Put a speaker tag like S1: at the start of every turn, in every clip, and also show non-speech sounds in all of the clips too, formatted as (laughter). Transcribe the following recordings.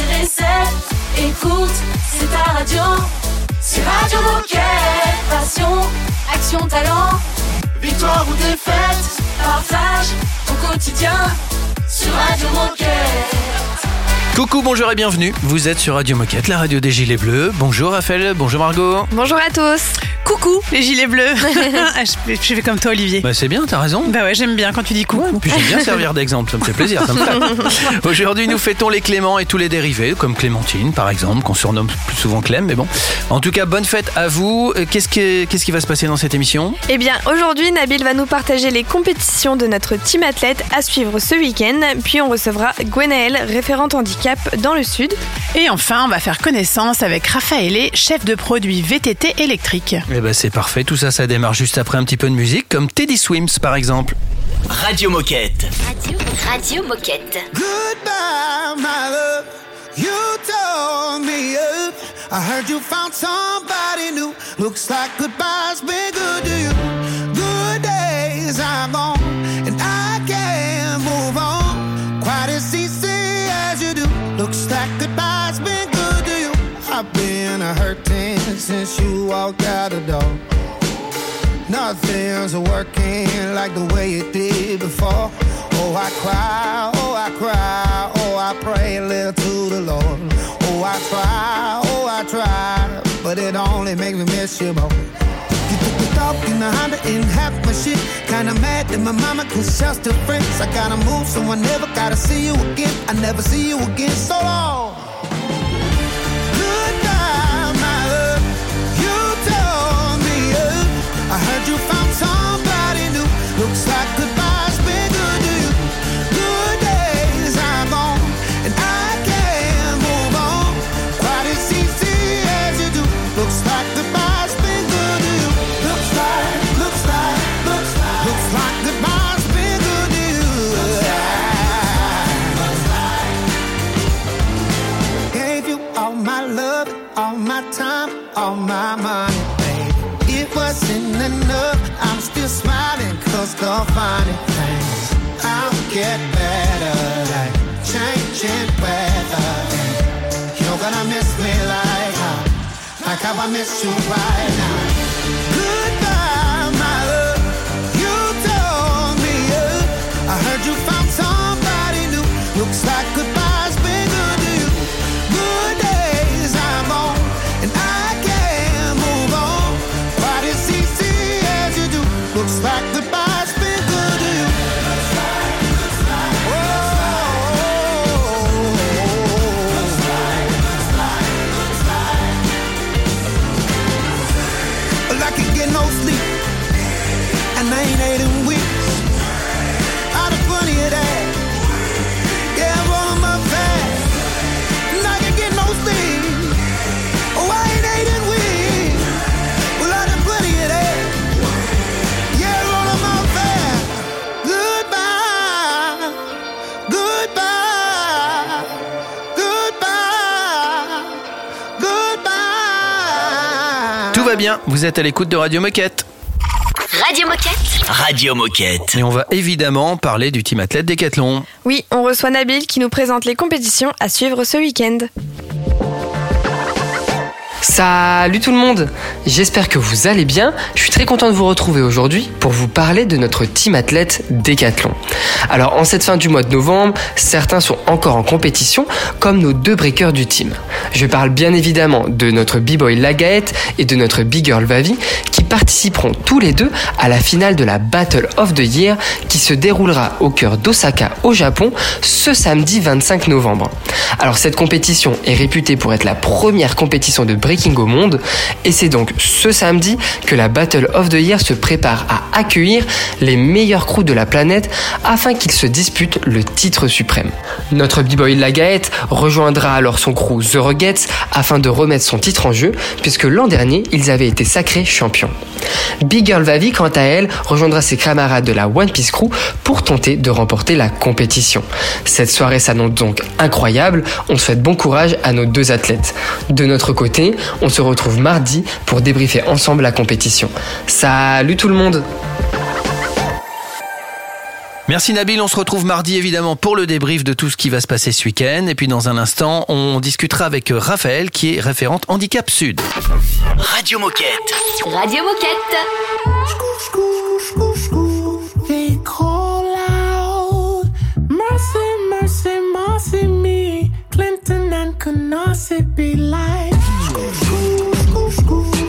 S1: c'est recette. Écoute, c'est ta radio. C'est Radio Moquette. Passion, action, talent. Victoire ou défaite, partage ton quotidien sur Radio Moquette.
S2: Coucou, bonjour et bienvenue. Vous êtes sur Radio Moquette, la radio des Gilets Bleus. Bonjour Raphaël, bonjour Margot.
S3: Bonjour à tous.
S4: Coucou les gilets bleus. (laughs) Ah, je, fais- je fais comme toi Olivier.
S2: Bah c'est bien, t'as raison.
S4: Bah ouais, j'aime bien quand tu dis coucou.
S2: Puis j'aime bien servir d'exemple, ça me fait plaisir. ça me flatte. (laughs) Aujourd'hui, nous fêtons les Cléments et tous les dérivés, comme Clémentine par exemple, qu'on surnomme plus souvent Clem, mais bon. En tout cas, bonne fête à vous. Euh, Qu'est-ce qui, qu'est-ce qui va se passer dans cette émission?
S3: Eh bien, aujourd'hui, Nabil va nous partager les compétitions de notre team athlète à suivre ce week-end. Puis on recevra Gwenaëlle, référente handicap dans le Sud.
S4: Et enfin, on va faire connaissance avec Raphaël, chef de produit VTT électrique.
S2: Eh ben c'est parfait, tout ça, ça démarre juste après un petit peu de musique, comme Teddy Swims par exemple.
S5: Radio Moquette.
S6: Radio, Radio Moquette.
S7: Goodbye, my love. You told me up. I heard you found somebody new. Looks like goodbye's been good to you. Good days are gone, and I can't move on quite as easy as you do. Looks like goodbye's been good to you. I've been hurting since you walked out the door. Nothing's working like the way it did before. Oh, I cry, oh, I cry, oh, I pray a little to the Lord. Oh, I try, oh, I try, but it only makes me miss you more. You took the dog in the Honda and half my shit. Kinda mad that my mama y'all still friends. I gotta move, so I never gotta see you again. I never see you again, so long. Looks like goodbye's I miss you right
S2: Vous êtes à l'écoute de Radio Moquette.
S6: Radio Moquette.
S5: Radio Moquette.
S2: Et on va évidemment parler du team athlète Décathlon.
S3: Oui, on reçoit Nabil qui nous présente les compétitions à suivre ce week-end.
S8: Salut tout le monde J'espère que vous allez bien. Je suis très content de vous retrouver aujourd'hui pour vous parler de notre team athlète Décathlon. Alors en cette fin du mois de novembre, certains sont encore en compétition comme nos deux breakers du team. Je parle bien évidemment de notre B-boy Lagaette et de notre big girl Vavi qui participeront tous les deux à la finale de la Battle of the Year qui se déroulera au cœur d'Osaka au Japon ce samedi 25 novembre. Alors cette compétition est réputée pour être la première compétition de breaking au monde et c'est donc ce samedi que la Battle of the Year se prépare à accueillir les meilleurs crews de la planète afin qu'ils se disputent le titre suprême. Notre b-boy Lagaette rejoindra alors son crew The Ruggets afin de remettre son titre en jeu puisque l'an dernier ils avaient été sacrés champions. Big Girl Vavi quant à elle rejoindra ses camarades de la One Piece Crew pour tenter de remporter la compétition. Cette soirée s'annonce donc incroyable, on souhaite bon courage à nos deux athlètes. De notre côté, on se retrouve mardi pour débriefer ensemble la compétition. Salut tout le monde
S2: Merci Nabil, on se retrouve mardi évidemment pour le débrief de tout ce qui va se passer ce week-end. Et puis dans un instant, on discutera avec Raphaël qui est référente Handicap Sud.
S9: Radio Moquette.
S6: Radio Moquette.
S10: They call out, mercy, mercy, mercy me. Clinton and Canarsie be like, they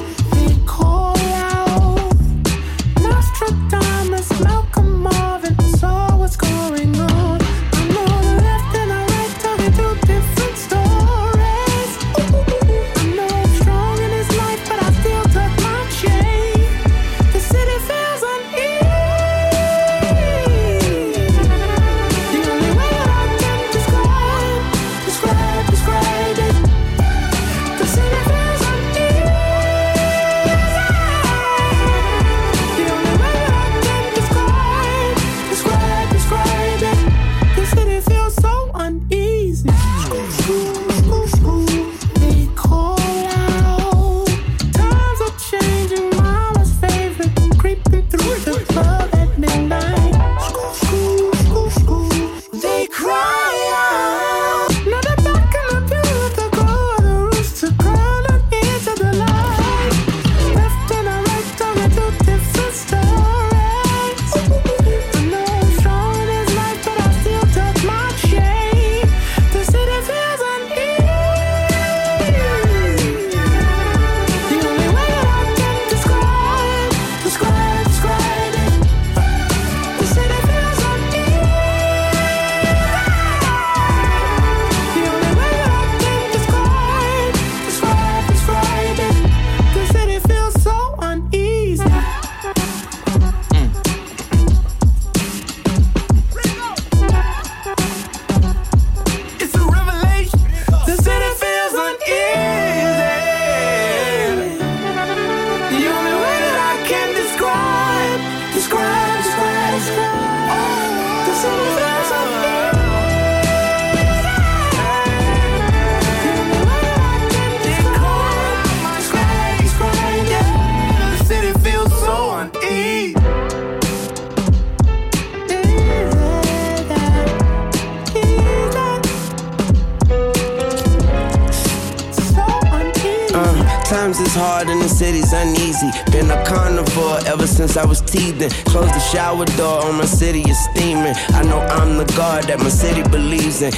S11: Uh, times is hard and the city's uneasy. Been a carnivore ever since I was teething. Close the shower door on my city is steaming. I know I'm the God that my city believes in.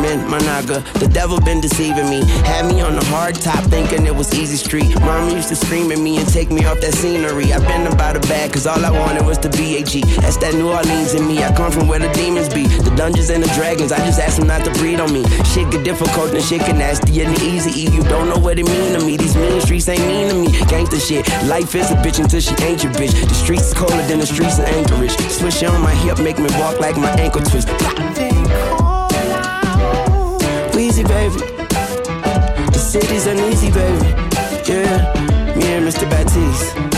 S11: Man, my naga, the devil been deceiving me. Had me on the hard top thinking it was easy street. Mom used to scream at me and take me off that scenery. I've been about a bag cause all I wanted was the BAG. That's that New Orleans in me. I come from where the demons be. The dungeons and the dragons. I just asked them not to breed on me. Shit get difficult and shit get nasty and easy. E. You don't know what it mean to me. These mean streets ain't mean to me. Gangsta shit. Life is a bitch until she ain't your bitch. The streets is colder than the streets in Anchorage. Swish on my hip, make me walk like my ankle twist. Weezy, baby. The city's uneasy, baby. Yeah, me and Mr. Batiste.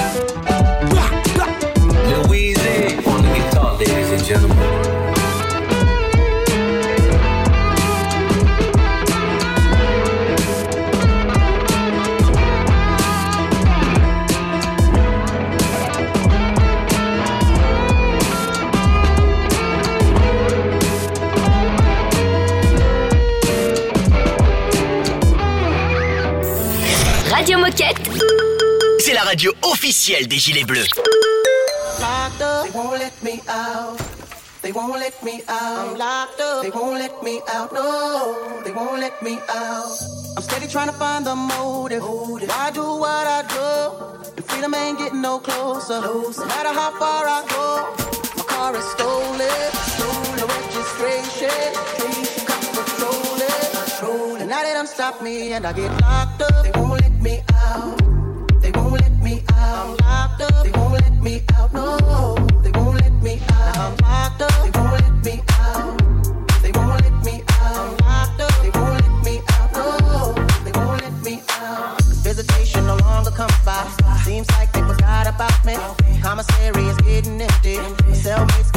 S9: La radio officielle des Gilets Bleus.
S10: Locked up, they won't let me out. They won't let me out. I'm locked up, they won't let me out. No, they won't let me out. I'm steady trying to find the motive. Why do what I do? And freedom ain't getting no closer. No matter how far I go, my car is stolen. No registration. Cops patrol it. And now they done stop me and I get locked up. They won't let me out. Seems like they forgot about me. Commissary is getting empty. Cellmates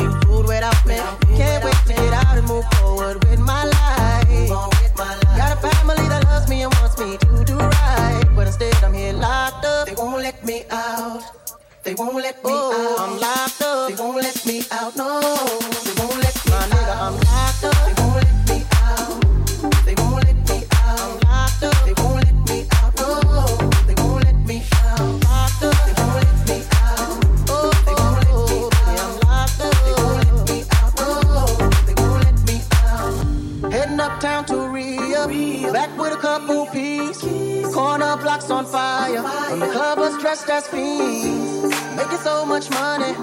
S12: was dressed fiends. Making so much money,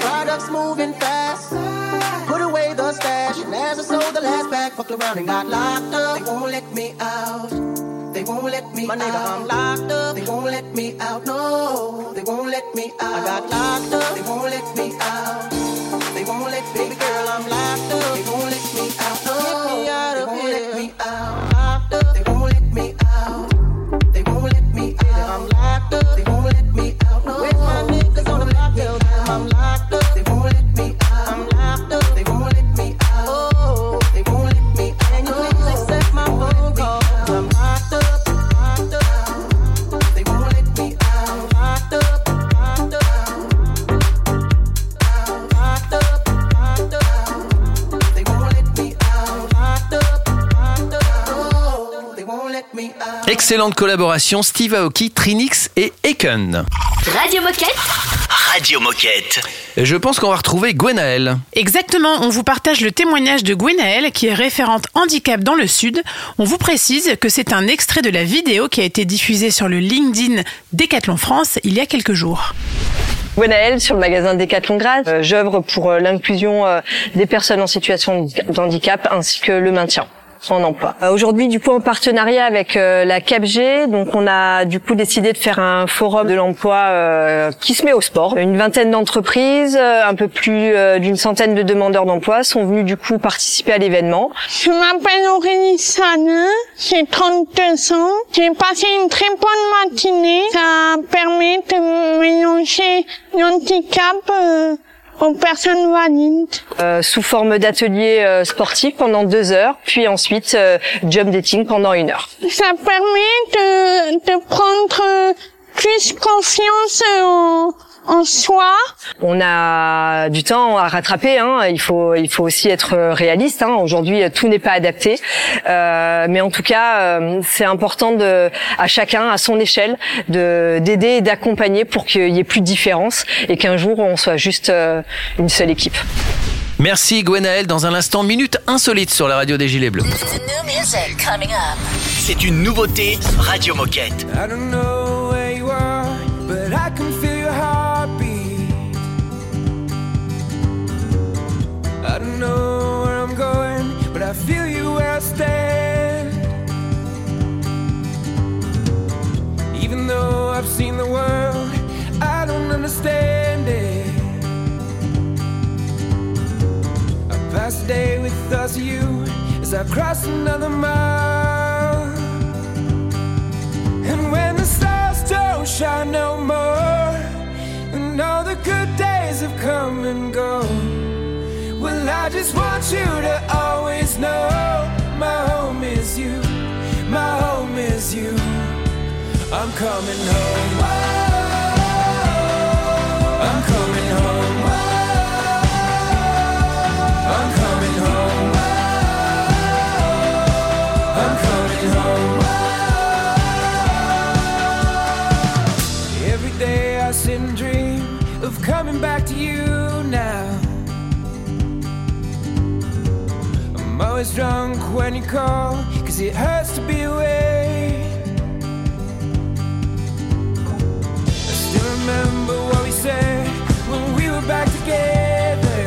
S12: products moving fast. Put away the stash, and as I sold the last bag, fucked around and got locked up. They won't let me out. They won't let me My nigga, I'm locked up. They won't let me out. No, they won't let me out. I got locked up. They won't let me out. They won't let me, baby girl, I'm locked up. They won't let me out. No, get me out of they won't let me out.
S2: Excellente collaboration, Steve Aoki, Trinix et Eken.
S6: Radio Moquette
S9: Radio Moquette.
S2: Je pense qu'on va retrouver Gwenaël.
S4: Exactement, on vous partage le témoignage de Gwenaël, qui est référente handicap dans le Sud. On vous précise que c'est un extrait de la vidéo qui a été diffusée sur le LinkedIn Décathlon France il y a quelques jours.
S13: Gwenaël sur le magasin Décathlon Grade. Euh, J'œuvre pour euh, l'inclusion euh, des personnes en situation d'handicap ainsi que le maintien en emploi. Euh, Aujourd'hui, du coup, en partenariat avec euh, la CAPG, donc on a du coup décidé de faire un forum de l'emploi euh, qui se met au sport. Une vingtaine d'entreprises, euh, un peu plus euh, d'une centaine de demandeurs d'emploi sont venus du coup participer à l'événement.
S14: Je m'appelle Aurélie Sanin, j'ai 32 ans. J'ai passé une très bonne matinée. Ça permet de mélanger l'handicap aux personnes valides.
S13: euh, sous forme d'atelier euh, sportif pendant deux heures, puis ensuite euh, jump dating pendant une heure.
S14: Ça permet de, de prendre plus confiance en, en soi.
S13: On a du temps à rattraper. Hein. Il faut, il faut aussi être réaliste. Hein. Aujourd'hui, tout n'est pas adapté, Euh, mais en tout cas, euh, c'est important de, à chacun, à son échelle, de d'aider et d'accompagner pour qu'il y ait plus de différence et qu'un jour on soit juste euh, une seule équipe.
S2: Merci Gwenaël. Dans un instant, minute insolite sur la radio des Gilets Bleus.
S9: C'est une nouveauté Radio Moquette.
S12: I don't know I don't know where I'm going, but I feel you where I stand. Even though I've seen the world, I don't understand it. I pass a day with of you as I cross another mile. And when the stars don't shine no more, and all the good days have come and gone, well, I just want you to always know my home is you, my home is you. I'm coming home. I'm always drunk when you call, cause it hurts to be away. I still remember what we said when we were back together.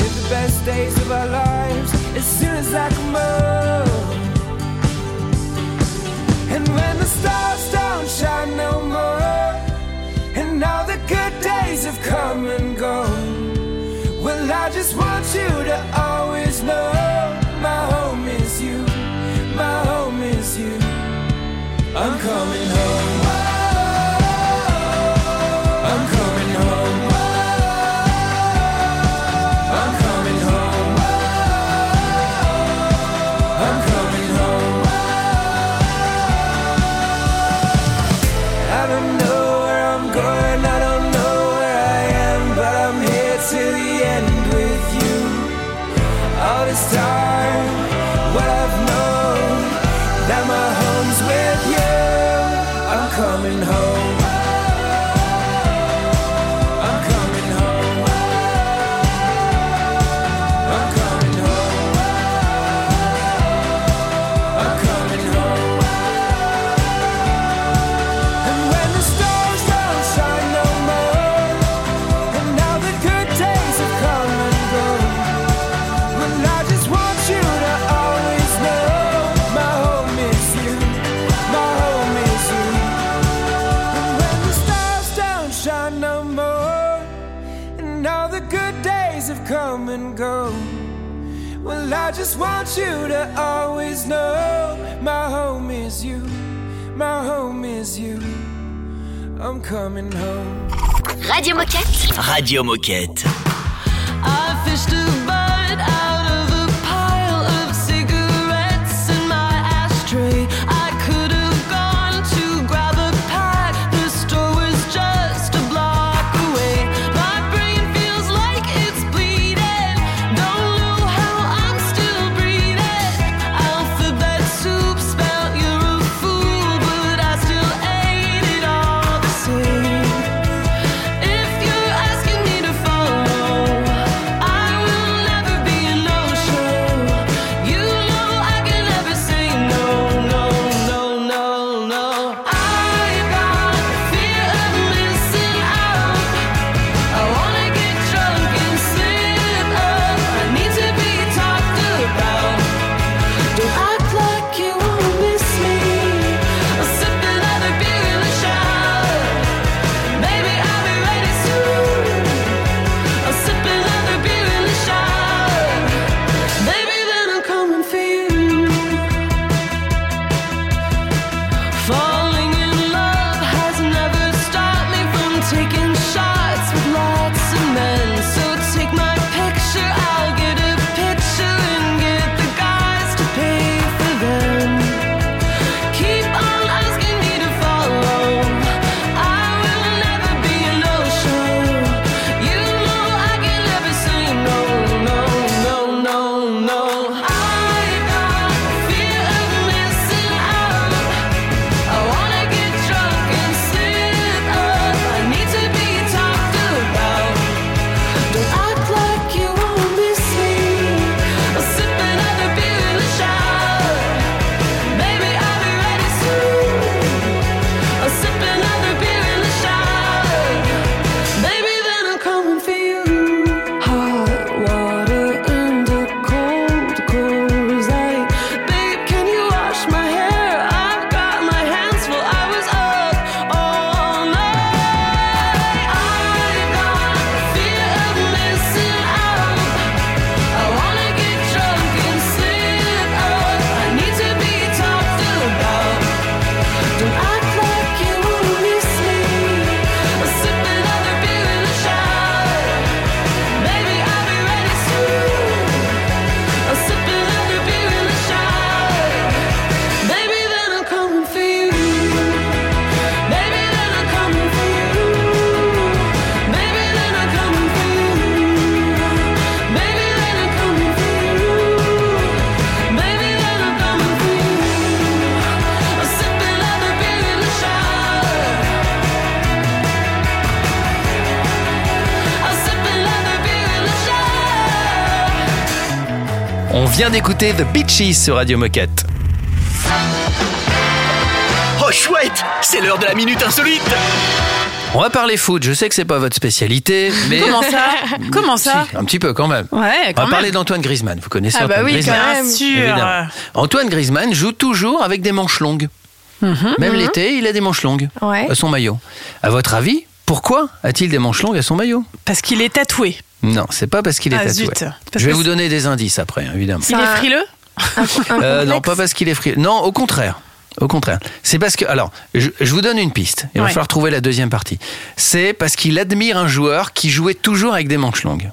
S12: Live the best days of our lives as soon as I come home. And when the stars don't shine no more, and all the good days have come and gone, I just want you to always know my home is you, my home is you. I'm coming home. I don't know where I'm going. it's time. want you to always know my home is you, my home is you. I'm coming home.
S6: Radio Moquette.
S15: Radio Moquette.
S2: vient d'écouter The Beaches sur Radio Moquette.
S15: Oh chouette, c'est l'heure de la minute insolite.
S2: On va parler foot. Je sais que c'est pas votre spécialité, (laughs) mais
S4: comment ça? Comment ça?
S2: Un petit peu quand même.
S4: Ouais, quand on
S2: va parler d'Antoine Griezmann. Vous connaissez
S4: ah
S2: Antoine bah
S4: oui,
S2: Griezmann
S4: bien sûr.
S2: Antoine Griezmann joue toujours avec des manches longues.
S4: Mhm,
S2: même mhm. l'été, il a des manches longues.
S3: Ouais.
S2: Euh, son maillot. À votre avis, pourquoi a-t-il des manches longues à son maillot
S4: Parce qu'il est tatoué.
S2: Non, c'est pas parce qu'il est
S4: ah,
S2: tatoué.
S4: Zut.
S2: Je vais vous donner des indices après, hein, évidemment.
S4: Il est frileux
S2: euh, Non, pas parce qu'il est frileux. Non, au contraire. Au contraire. C'est parce que. Alors, je, vous donne une piste. Il
S4: ouais.
S2: va falloir trouver la deuxième partie. C'est parce qu'il admire un joueur qui jouait toujours avec des manches longues.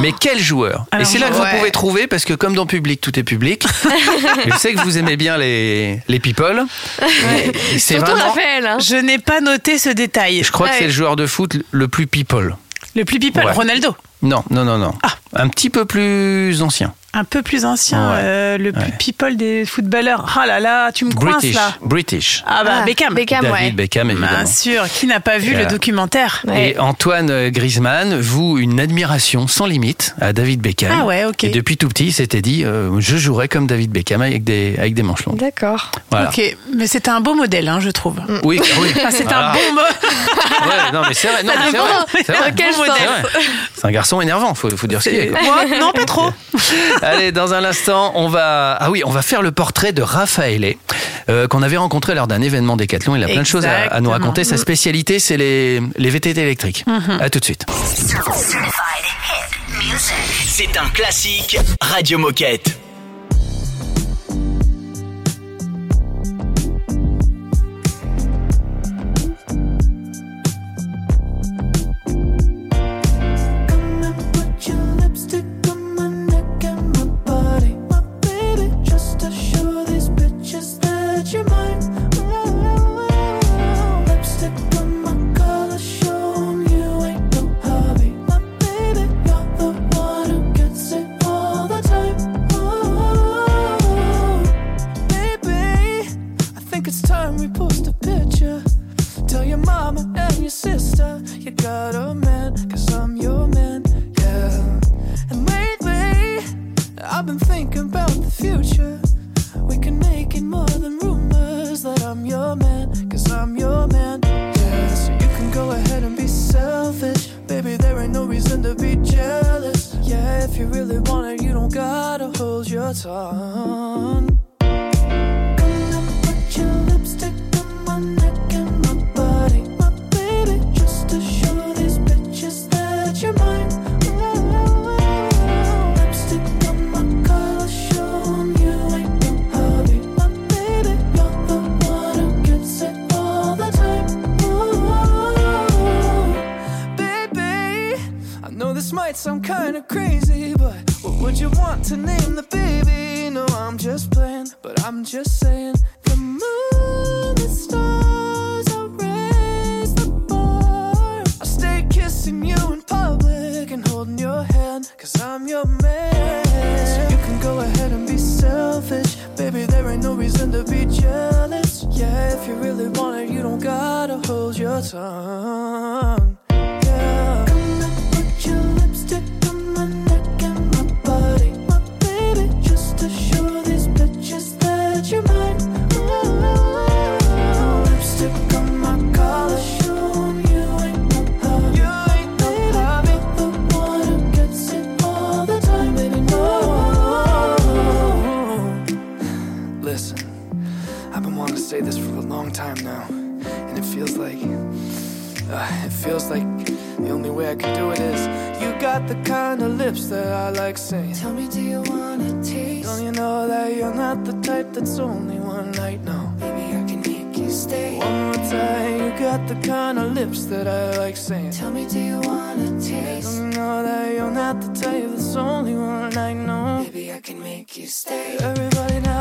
S2: Mais quel joueur Et c'est là que
S4: ouais.
S2: vous pouvez trouver, parce que comme dans Public, tout est public. (laughs) je sais que vous aimez bien les, les people. C'est
S3: Surtout
S2: vraiment.
S3: Raphaël. hein.
S4: Je n'ai pas noté ce détail.
S2: Je crois que c'est le joueur de foot le plus people.
S4: Le plus people,
S2: Ouais.
S4: Ronaldo.
S2: Non, non, non, non.
S4: Ah.
S2: Un petit peu plus ancien.
S4: Un peu plus ancien,
S2: Ouais.
S4: euh, le plus
S2: Ouais.
S4: people des footballeurs. Ah là là, tu me coinces
S2: British.
S4: là.
S2: British.
S4: Ah bah
S3: Ah,
S4: Beckham.
S3: Beckham,
S2: David
S3: ouais.
S2: Beckham, évidemment.
S4: Bien sûr, qui n'a pas vu
S2: Et
S4: le
S2: là.
S4: documentaire
S3: Ouais.
S2: Et Antoine Griezmann, vous, une admiration sans limite à David Beckham.
S4: Ah ouais, ok.
S2: Et depuis tout petit, il s'était dit, euh, je jouerais comme David Beckham avec des, avec des manches longues.
S3: D'accord.
S2: Voilà.
S4: Ok, mais c'était un beau modèle, hein, je trouve.
S2: Oui, oui.
S4: Ah, (laughs) c'est un bon mot. (laughs)
S2: Ouais, non, mais c'est vrai. Non, mais c'est
S3: bon.
S2: vrai. C'est vrai. C'est. C'est un garçon énervant, faut, faut dire ce qu'il est. quoi.
S4: Moi, non, pas trop.
S2: Allez, dans un instant, on va ah oui, on va faire le portrait de Raphaël euh, qu'on avait rencontré lors d'un événement Décathlon. Il a plein de choses à, à nous raconter. Sa spécialité, c'est les, les VTT électriques.
S4: Mhm.
S2: À tout de suite.
S5: C'est un classique Radio Moquette.
S16: sun. I can
S1: do it is. You got the kind of lips that I like saying.
S16: Tell me, do you wanna taste?
S1: Don't you know that you're not the type that's only one night? No.
S16: Baby, I can make you stay.
S1: One more time, you got the kind of lips that I like saying.
S16: Tell me, do you wanna taste?
S1: Don't you know that you're not the type that's only one night? No.
S16: Maybe I can make you stay.
S1: Everybody now.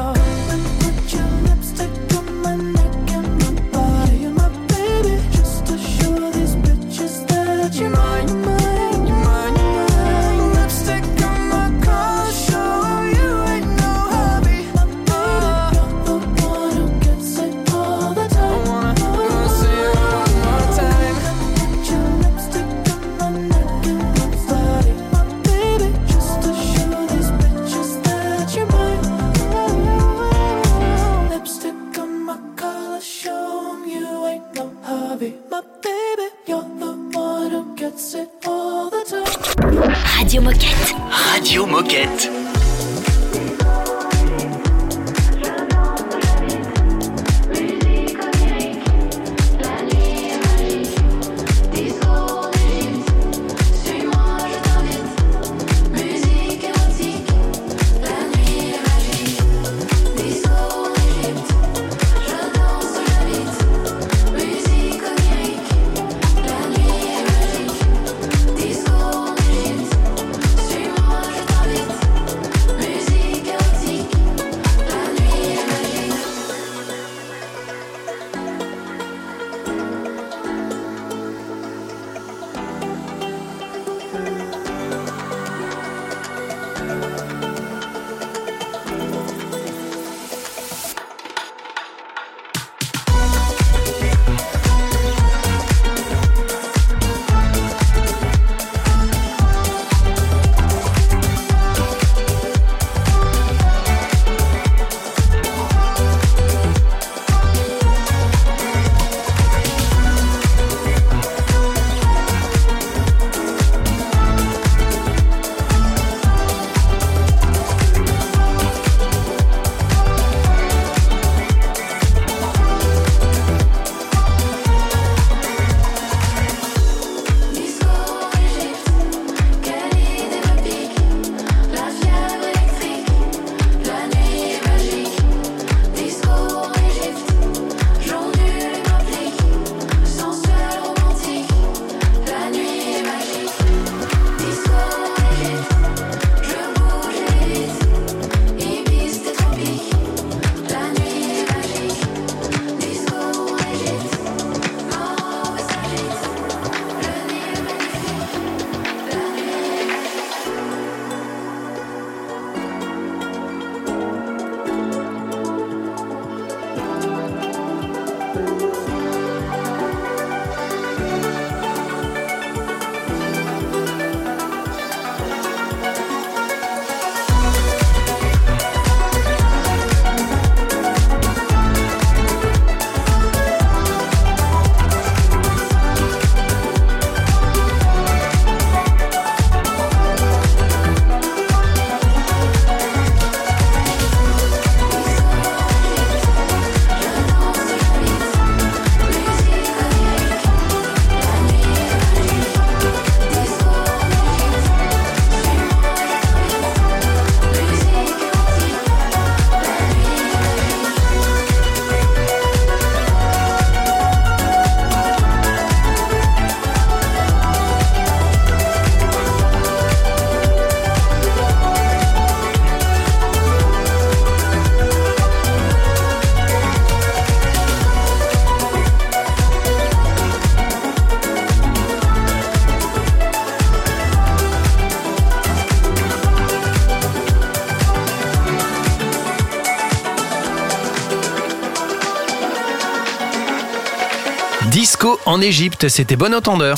S2: Égypte. C'était bon entendeur.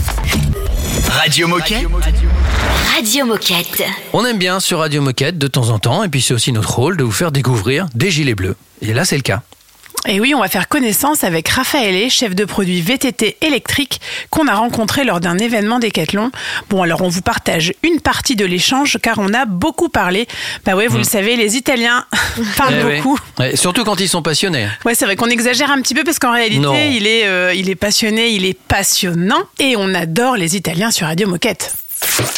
S5: Radio Moquette.
S6: Radio Moquette.
S2: On aime bien sur Radio Moquette de temps en temps, et puis c'est aussi notre rôle de vous faire découvrir des gilets bleus. Et là, c'est le cas.
S4: Et oui, on va faire connaissance avec Raphaël, chef de produit VTT électrique, qu'on a rencontré lors d'un événement Décathlon. Bon, alors on vous partage une partie de l'échange car on a beaucoup parlé. Bah ouais, vous
S2: Mm.
S4: le savez, les Italiens (laughs) parlent
S2: Eh
S4: beaucoup.
S2: Ouais, surtout quand ils sont passionnés.
S4: Ouais, c'est vrai qu'on exagère un petit peu parce qu'en réalité,
S2: Non.
S4: il est, euh, il est passionné, il est passionnant et on adore les Italiens sur Radio Moquette.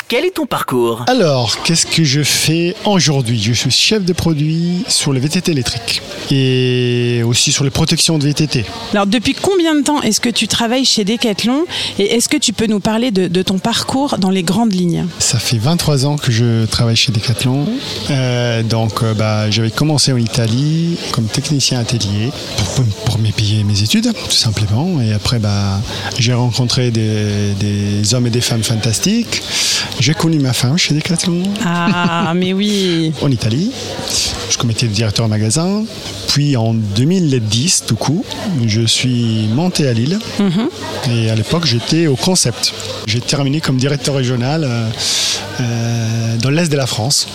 S5: Quel est ton parcours
S17: Alors, qu'est-ce que je fais aujourd'hui? Je suis chef de produit sur le VTT électrique et aussi sur les protections de VTT.
S18: Alors depuis combien de temps est-ce que tu travailles chez Decathlon? Et est-ce que tu peux nous parler de, de ton parcours dans les grandes lignes?
S17: Ça fait 23 ans que je travaille chez Decathlon. Euh, donc, euh, bah, j'avais commencé en Italie comme technicien atelier pour, pour me payer mes études, tout simplement. Et après, bah, j'ai rencontré des, des hommes et des femmes fantastiques. J'ai connu ma femme chez Decathlon.
S18: Ah, mais oui. (laughs)
S17: En Italie. Je commettais le directeur magasin. Puis en 2010, tout coup, je suis monté à Lille. Et à l'époque, j'étais au concept. J'ai terminé comme directeur régional euh, euh, dans l'Est de la France,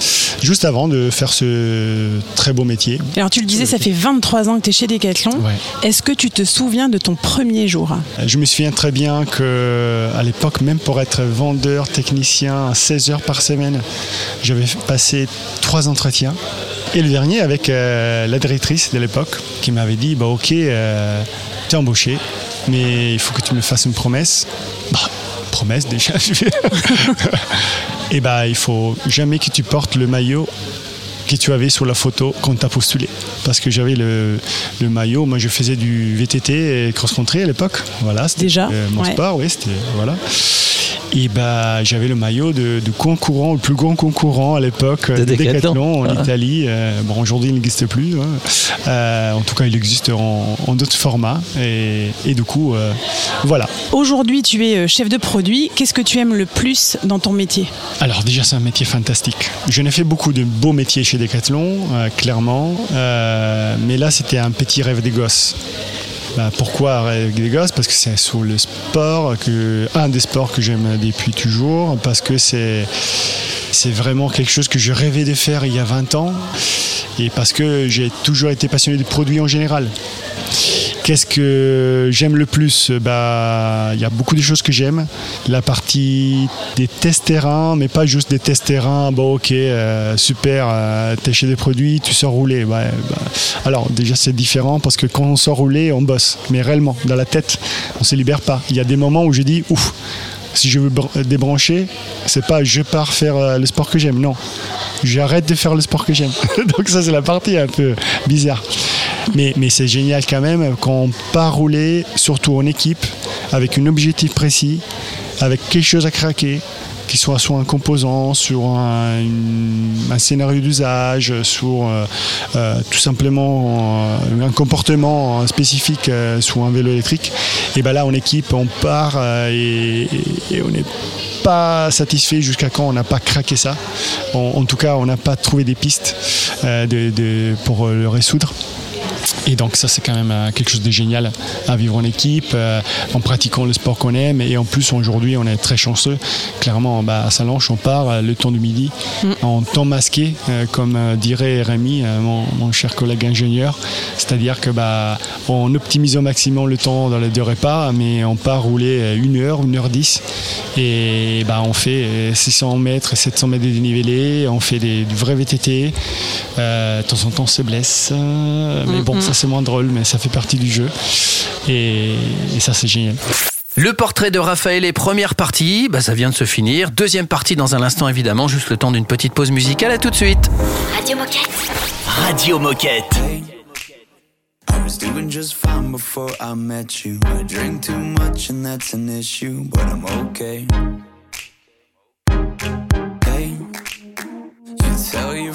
S17: juste avant de faire ce très beau métier.
S18: Alors tu le disais, ça fait 23 ans que tu es chez Decathlon. Est-ce que tu te souviens de ton premier jour?
S17: Je me souviens très bien que à l'époque, même pour être vendeur, technicien, 16 heures par semaine, j'avais passé trois entretiens. Et le dernier avec euh, la directrice de l'époque qui m'avait dit bah, Ok, euh, tu es embauché, mais il faut que tu me fasses une promesse. Bah, promesse déjà. (laughs) Et bah, il faut jamais que tu portes le maillot que tu avais sur la photo quand tu as postulé. Parce que j'avais le, le maillot, moi je faisais du VTT et cross-country à l'époque. Voilà, c'était
S18: Déjà,
S17: euh, mon
S18: ouais.
S17: sport, oui, c'était. Voilà. Et bah, j'avais le maillot de, de concurrent, le plus grand concurrent à l'époque,
S19: De
S17: de
S19: Decathlon.
S17: Decathlon en
S19: Ah.
S17: Italie. Euh, bon, aujourd'hui il n'existe plus. hein. Euh, en tout cas, il existe en, en d'autres formats. Et, et du coup, euh, voilà.
S18: Aujourd'hui, tu es euh, chef de produit. Qu'est-ce que tu aimes le plus dans ton métier?
S17: Alors déjà c'est un métier fantastique. Je n'ai fait beaucoup de beaux métiers chez Decathlon, euh, clairement, Euh, mais là c'était un petit rêve des gosses. Bah, pourquoi rêve des gosses? Parce que c'est sur le sport, que, un des sports que j'aime depuis toujours, parce que c'est c'est vraiment quelque chose que je rêvais de faire il y a 20 ans, et parce que j'ai toujours été passionné des produits en général. Qu'est-ce que j'aime le plus? Bah, il y a beaucoup de choses que j'aime. La partie des tests terrain, mais pas juste des tests terrain. Bon, ok, euh, super, euh, t'es chez des produits, tu sors rouler. Bah, alors déjà c'est différent parce que quand on sort rouler, on bosse. Mais réellement, dans la tête, on se libère pas. Il y a des moments où je dis ouf. Si je veux br- débrancher, c'est pas je pars faire euh, le sport que j'aime. Non, j'arrête de faire le sport que j'aime. (laughs) Donc ça c'est la partie un peu bizarre. Mais, c'est génial quand même quand on part rouler, surtout en équipe, avec un objectif précis, avec quelque chose à craquer, qu'il soit sur un composant, sur un, scénario d'usage, sur euh, euh, tout simplement euh, un comportement spécifique sur un vélo électrique. Et ben là en équipe on part et, on n'est pas satisfait jusqu'à quand on n'a pas craqué ça. En, tout cas on n'a pas trouvé des pistes pour le résoudre. Et donc ça c'est quand même euh, quelque chose de génial à vivre en équipe, euh, en pratiquant le sport qu'on aime. Et en plus aujourd'hui on est très chanceux. Clairement bah, à Salanches on part euh, le temps du midi en temps masqué, euh, comme dirait Rémi, euh, mon, mon cher collègue ingénieur. C'est-à-dire que bah, on optimise au maximum le temps dans les deux repas, mais on part rouler euh, une heure, une heure dix. Et bah, on fait euh, 600 mètres et 700 mètres de dénivelé, on fait des, du vrai VTT. De temps en temps on se blesse, bon
S2: Mhm.
S17: ça c'est moins drôle, mais ça fait partie du jeu. Et, et ça c'est génial.
S2: Le portrait de Raphaël est première partie, bah, ça vient de se finir. Deuxième partie dans un instant évidemment, juste le temps d'une petite pause musicale. À tout de suite.
S6: Radio Moquette.
S5: Radio Moquette.
S20: I was doing just fine before I met you. I drink too much and that's an issue, but I'm okay. Hey, you tell your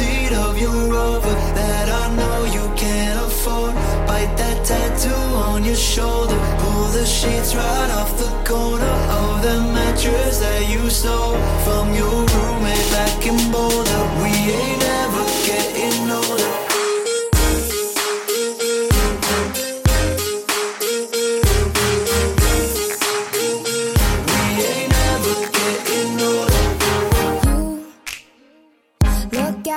S20: seat of
S21: your rover that I know you can't afford. Bite that tattoo on your shoulder. Pull the sheets right off the corner of the mattress that you stole from your roommate back in Boulder.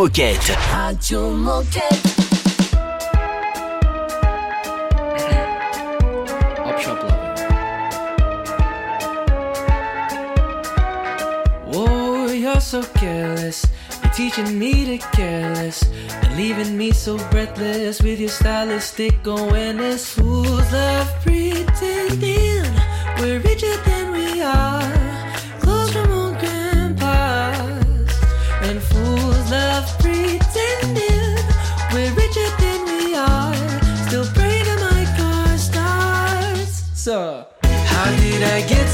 S9: Moquette.
S1: Radio Moquette.
S22: Whoa, oh, you're so careless. You're teaching me to careless. And leaving me so breathless with your stylistic awareness. Fools love pretending. We're richer than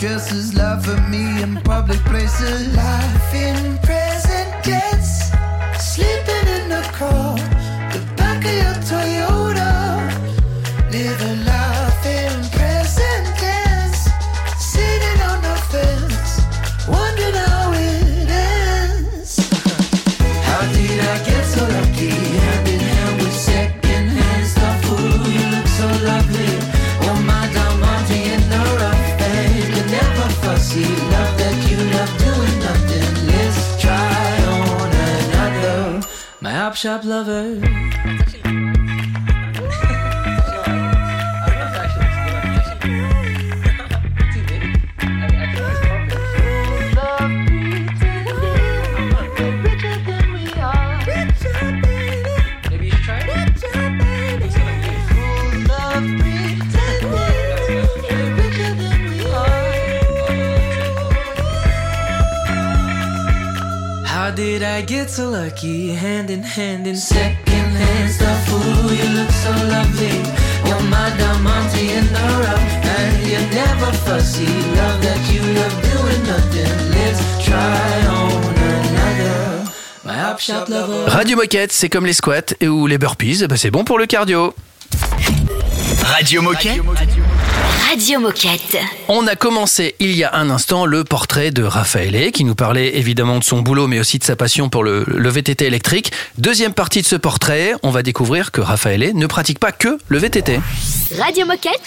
S22: dresses, love
S23: for me in public places. Life in
S22: shop lover. get so lucky, hand in hand in second hand stuff. Ooh, you look so lovely. You're my diamante in the rough, and you're never fussy. Love that you love doing nothing. Let's try on another. My op shop lover.
S2: Radio Moquette, c'est comme les squats et ou les burpees, bah c'est bon pour le cardio.
S9: Radio Moquette.
S6: Radio -moquette.
S2: On a commencé il y a un instant le portrait de Raphaël qui nous parlait évidemment de son boulot mais aussi de sa passion pour le, le VTT électrique. Deuxième partie de ce portrait, on va découvrir que Raphaël ne pratique pas que le VTT.
S6: Radio Moquette.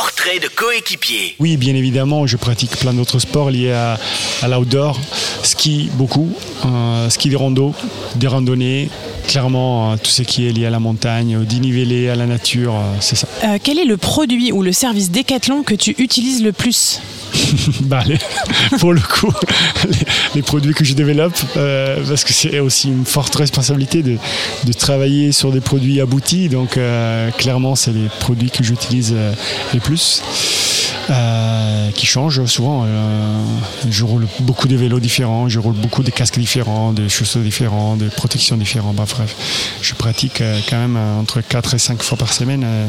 S9: Portrait de coéquipier.
S17: Oui, bien évidemment, je pratique plein d'autres sports liés à, à l'outdoor. Ski, beaucoup. Euh, ski de rando, des randonnées. Clairement, euh, tout ce qui est lié à la montagne, au dénivelé, à la nature, euh, c'est ça.
S4: Euh, quel est le produit ou le service Decathlon que tu utilises le plus? (laughs)
S17: Bah, les- pour le coup, les, les produits que je développe, euh, parce que c'est aussi une forte responsabilité de, de travailler sur des produits aboutis. Donc, euh, clairement, c'est les produits que j'utilise euh, le plus. Euh, qui changent souvent. euh, je roule beaucoup de vélos différents, je roule beaucoup de casques différents, de chaussures différentes, de protections différentes. Bah, bref, je pratique euh, quand même euh, entre 4 et 5 fois par semaine. euh,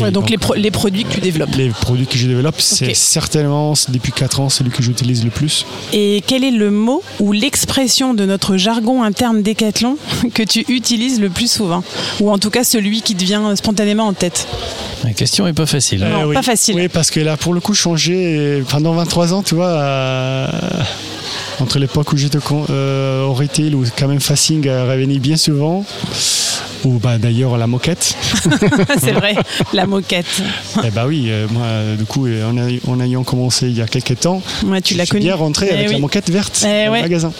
S4: Ouais, donc les, pro- les produits que tu développes.
S17: les produits que je développe, c'est certainement depuis 4 ans celui que j'utilise le plus.
S4: Et quel est le mot ou l'expression de notre jargon interne Decathlon (laughs) que tu utilises le plus souvent? Ou en tout cas celui qui te vient spontanément en tête?
S2: La question est pas facile.
S4: Non,
S17: Euh, oui.
S4: pas facile.
S17: Oui, parce que là, pour le coup, changé pendant 23 ans, tu vois, euh, entre l'époque où j'étais con- euh, au retail, où quand même Facing euh, revenait bien souvent, ou bah, d'ailleurs la moquette. (laughs)
S4: C'est vrai, la moquette.
S17: Eh bah oui, euh, moi, du coup, euh, en, a- en ayant commencé il y a quelques temps,
S4: Ouais, tu
S17: je
S4: l'as
S17: suis
S4: connu.
S17: bien rentré
S4: Eh
S17: avec la moquette verte
S4: Eh ouais.
S17: le magasin.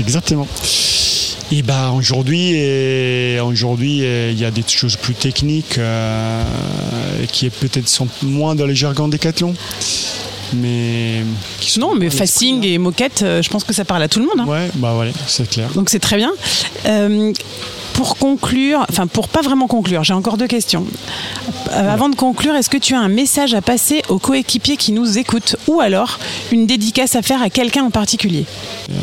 S17: Exactement. Et bah aujourd'hui, euh, aujourd'hui, euh, il y a des choses plus techniques euh, qui est peut-être sont moins dans les jargons décathlon. Mais
S4: Non, mais Facing et moquette, je pense que ça parle à tout le monde. hein.
S17: Ouais, bah voilà, c'est clair.
S4: Donc c'est très bien. Euh, pour conclure, enfin pour pas vraiment conclure, j'ai encore deux questions. Euh, avant de conclure, est-ce que tu as un message à passer aux coéquipiers qui nous écoutent ou alors une dédicace à faire à quelqu'un en particulier?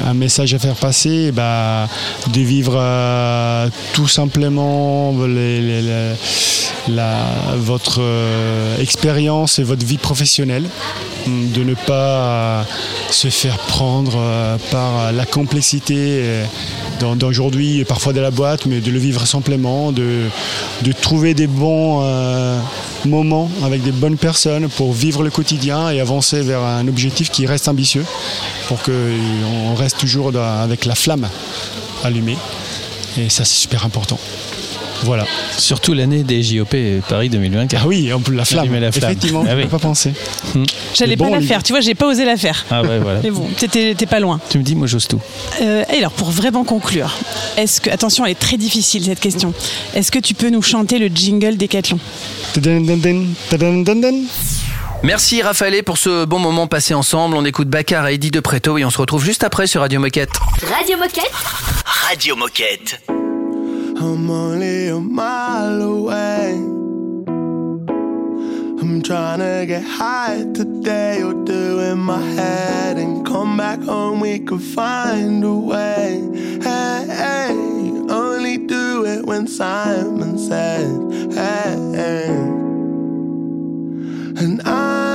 S17: Un message à faire passer, bah, de vivre euh, tout simplement votre euh, expérience et votre vie professionnelle, de ne pas se faire prendre par la complexité d'aujourd'hui et parfois de la boîte, mais de le vivre simplement, de, trouver des bons euh, moments avec des bonnes personnes pour vivre le quotidien et avancer vers un objectif qui reste ambitieux, pour qu'on reste toujours avec la flamme allumée. Et ça, c'est super important. Voilà.
S2: Surtout l'année des JOP Paris 2024.
S17: Ah oui, on peut la flamme.
S2: La flamme.
S17: Effectivement,
S2: Ah
S17: je
S2: oui.
S17: peux pas penser.
S4: J'allais
S17: Mais bon,
S4: pas la faire, tu vois, j'ai pas osé la faire.
S2: Ah ouais, voilà.
S4: Mais bon, t'étais t'es pas loin.
S2: Tu me dis, moi j'ose tout.
S4: Euh, et alors, pour vraiment conclure, est-ce que, attention, elle est très difficile cette question. Est-ce que tu peux nous chanter le jingle Décathlon.
S2: Merci Raphaël pour ce bon moment passé ensemble. On écoute Bakar et Eddie de Preto et on se retrouve juste après sur Radio Moquette.
S6: Radio Moquette.
S9: Radio Moquette.
S20: Mile away. I'm trying to get high today or do in my head and come back home. We could find a way. Hey, hey, only do it when Simon says, hey, hey. And I'm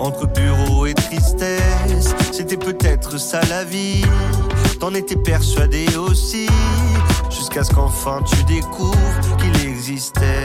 S9: entre bureau et tristesse. C'était peut-être ça la vie, t'en étais persuadé aussi. Jusqu'à ce qu'enfin tu découvres qu'il existait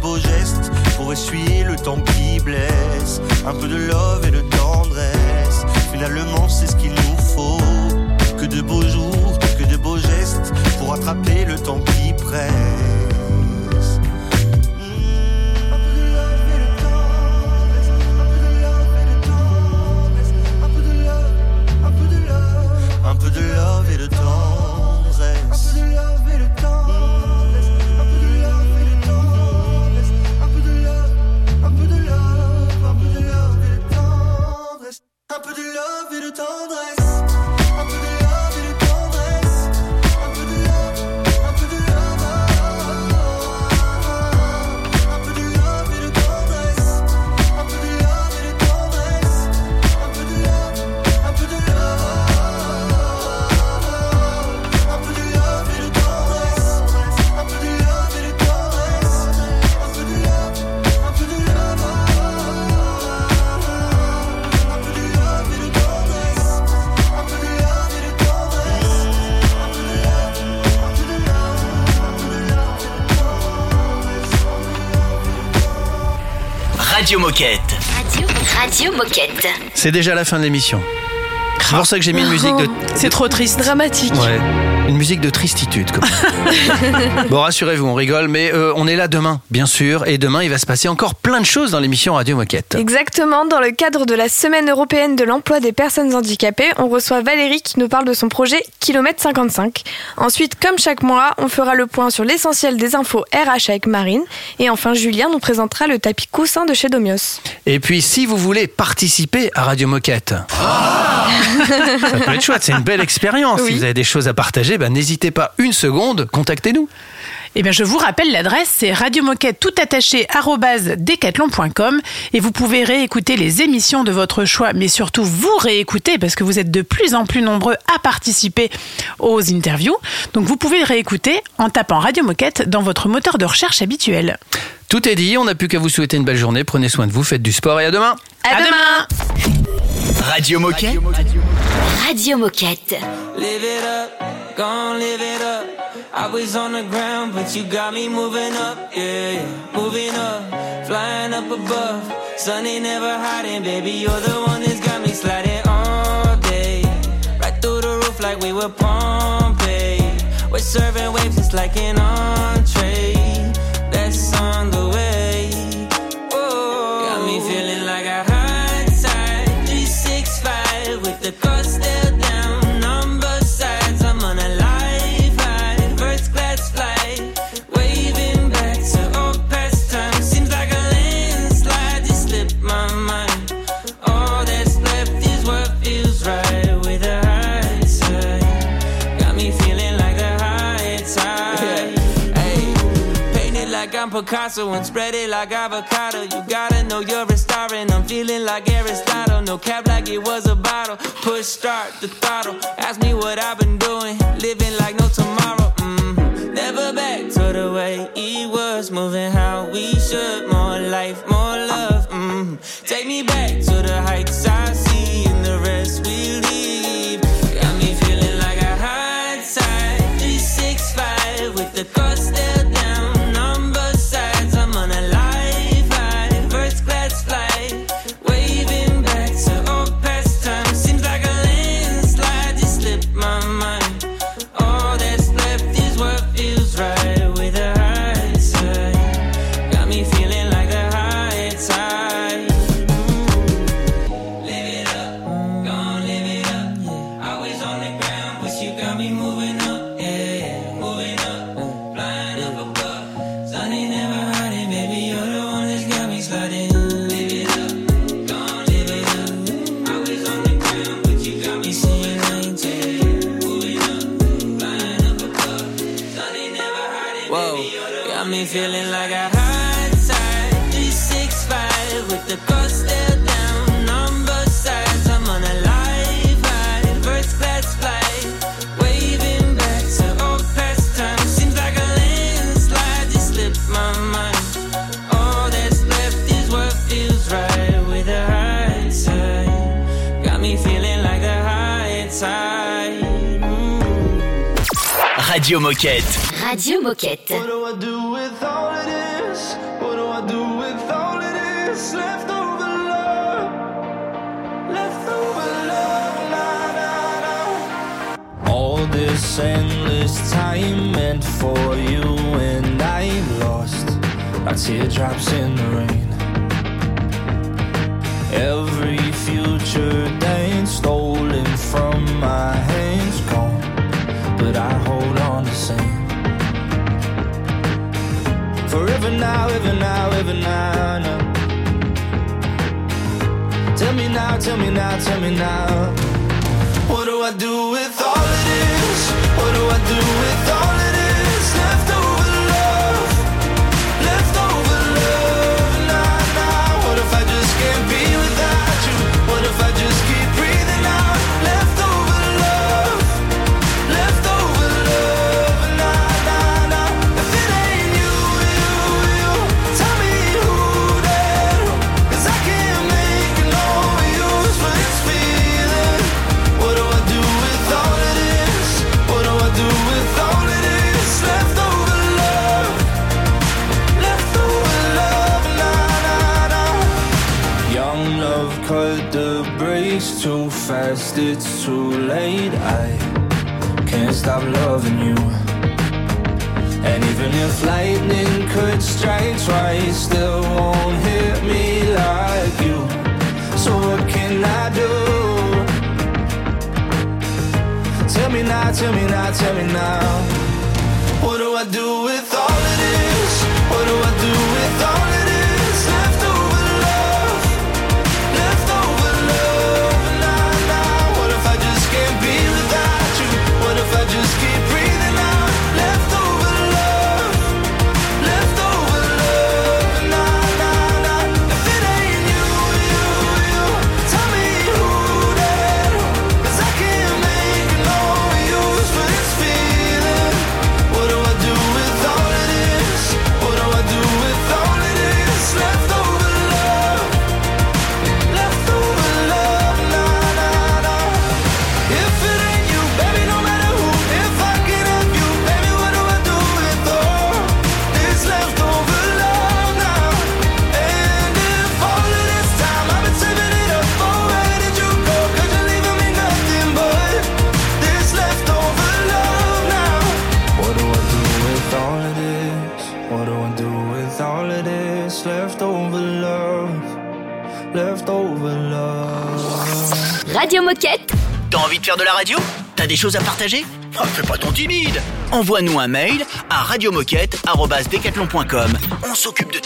S9: beaux gestes pour essuyer le temps qui blesse. Un peu de love et de tendresse, finalement c'est ce qu'il nous faut. Que de beaux jours, que de beaux gestes pour attraper le temps qui presse. Un peu de love et de tendresse.
S5: Radio Moquette.
S6: Radio, Radio Moquette.
S2: C'est déjà la fin de l'émission. C'est pour ça que j'ai mis une musique de.
S4: C'est trop triste.
S3: Dramatique.
S2: Ouais. Une musique de tristitude. Comme (laughs) bon, rassurez-vous, on rigole, mais euh, on est là demain, bien sûr. Et demain, il va se passer encore plein de choses dans l'émission Radio Moquette.
S3: Exactement, dans le cadre de la Semaine européenne de l'emploi des personnes handicapées, on reçoit Valérie qui nous parle de son projet Kilomètre 55. Ensuite, comme chaque mois, on fera le point sur l'essentiel des infos RH avec Marine. Et enfin, Julien nous présentera le tapis coussin de chez Domios.
S2: Et puis, si vous voulez participer à Radio Moquette, ça peut être chouette, c'est une belle expérience. Si vous avez des choses à partager, ben, n'hésitez pas une seconde, contactez-nous.
S4: Eh bien, je vous rappelle l'adresse, c'est radiomoquette tout attaché et vous pouvez réécouter les émissions de votre choix, mais surtout vous réécouter parce que vous êtes de plus en plus nombreux à participer aux interviews. Donc, vous pouvez le réécouter en tapant Radio Moquette dans votre moteur de recherche habituel.
S2: Tout est dit, on n'a plus qu'à vous souhaiter une belle journée. Prenez soin de vous, faites du sport et à demain.
S3: À, demain.
S5: Radio Moquette.
S6: Radio Moquette.
S15: Live it gon' live it up. I was on the ground, but you got me moving up, yeah. Moving up, flying up above. Sun ain't never hiding, baby. You're the one that's got me sliding all day. Right through the roof like we were Pompeii. We're serving waves, it's like an entree. like I'm Picasso and spread it like avocado. You gotta know you're a star and I'm feeling like Aristotle. No cap like it was a bottle. Push start the throttle. Ask me what I've been doing. Living like no tomorrow. Mm-hmm. Never back to the way it was. Moving how we should. More life, more love. Mm-hmm. Take me back.
S5: Radio Moquette.
S6: Radio Moquette.
S24: What do I do with all of this? What do I do with all of this? Leftover love. Leftover love.
S25: All this endless time meant for you and I lost. Like teardrops in the rain. Every future day stolen from my Ever now, ever now, ever now, now. Tell me now, tell me now, tell me now.
S24: What do I do with all of this? What do I do with all
S25: too late. I can't stop loving you. And even if lightning could strike twice, still won't hit me like you. So what can I do? Tell me now, tell me now, tell me now.
S24: What do I do with?
S5: des choses à partager? Oh, fais pas ton timide Envoie-nous un mail à radiomoquette.com. On s'occupe de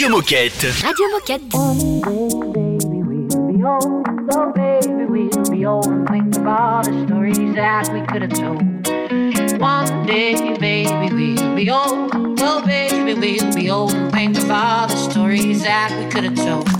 S5: Radio Moquette.
S6: Radio Moquette.
S26: Oh, baby, we'll be old. Oh, baby, we'll be old. And think of all the stories that we could have told. One day, baby, we'll be old. Oh, baby, we'll be old. And think of all the stories that we could have told.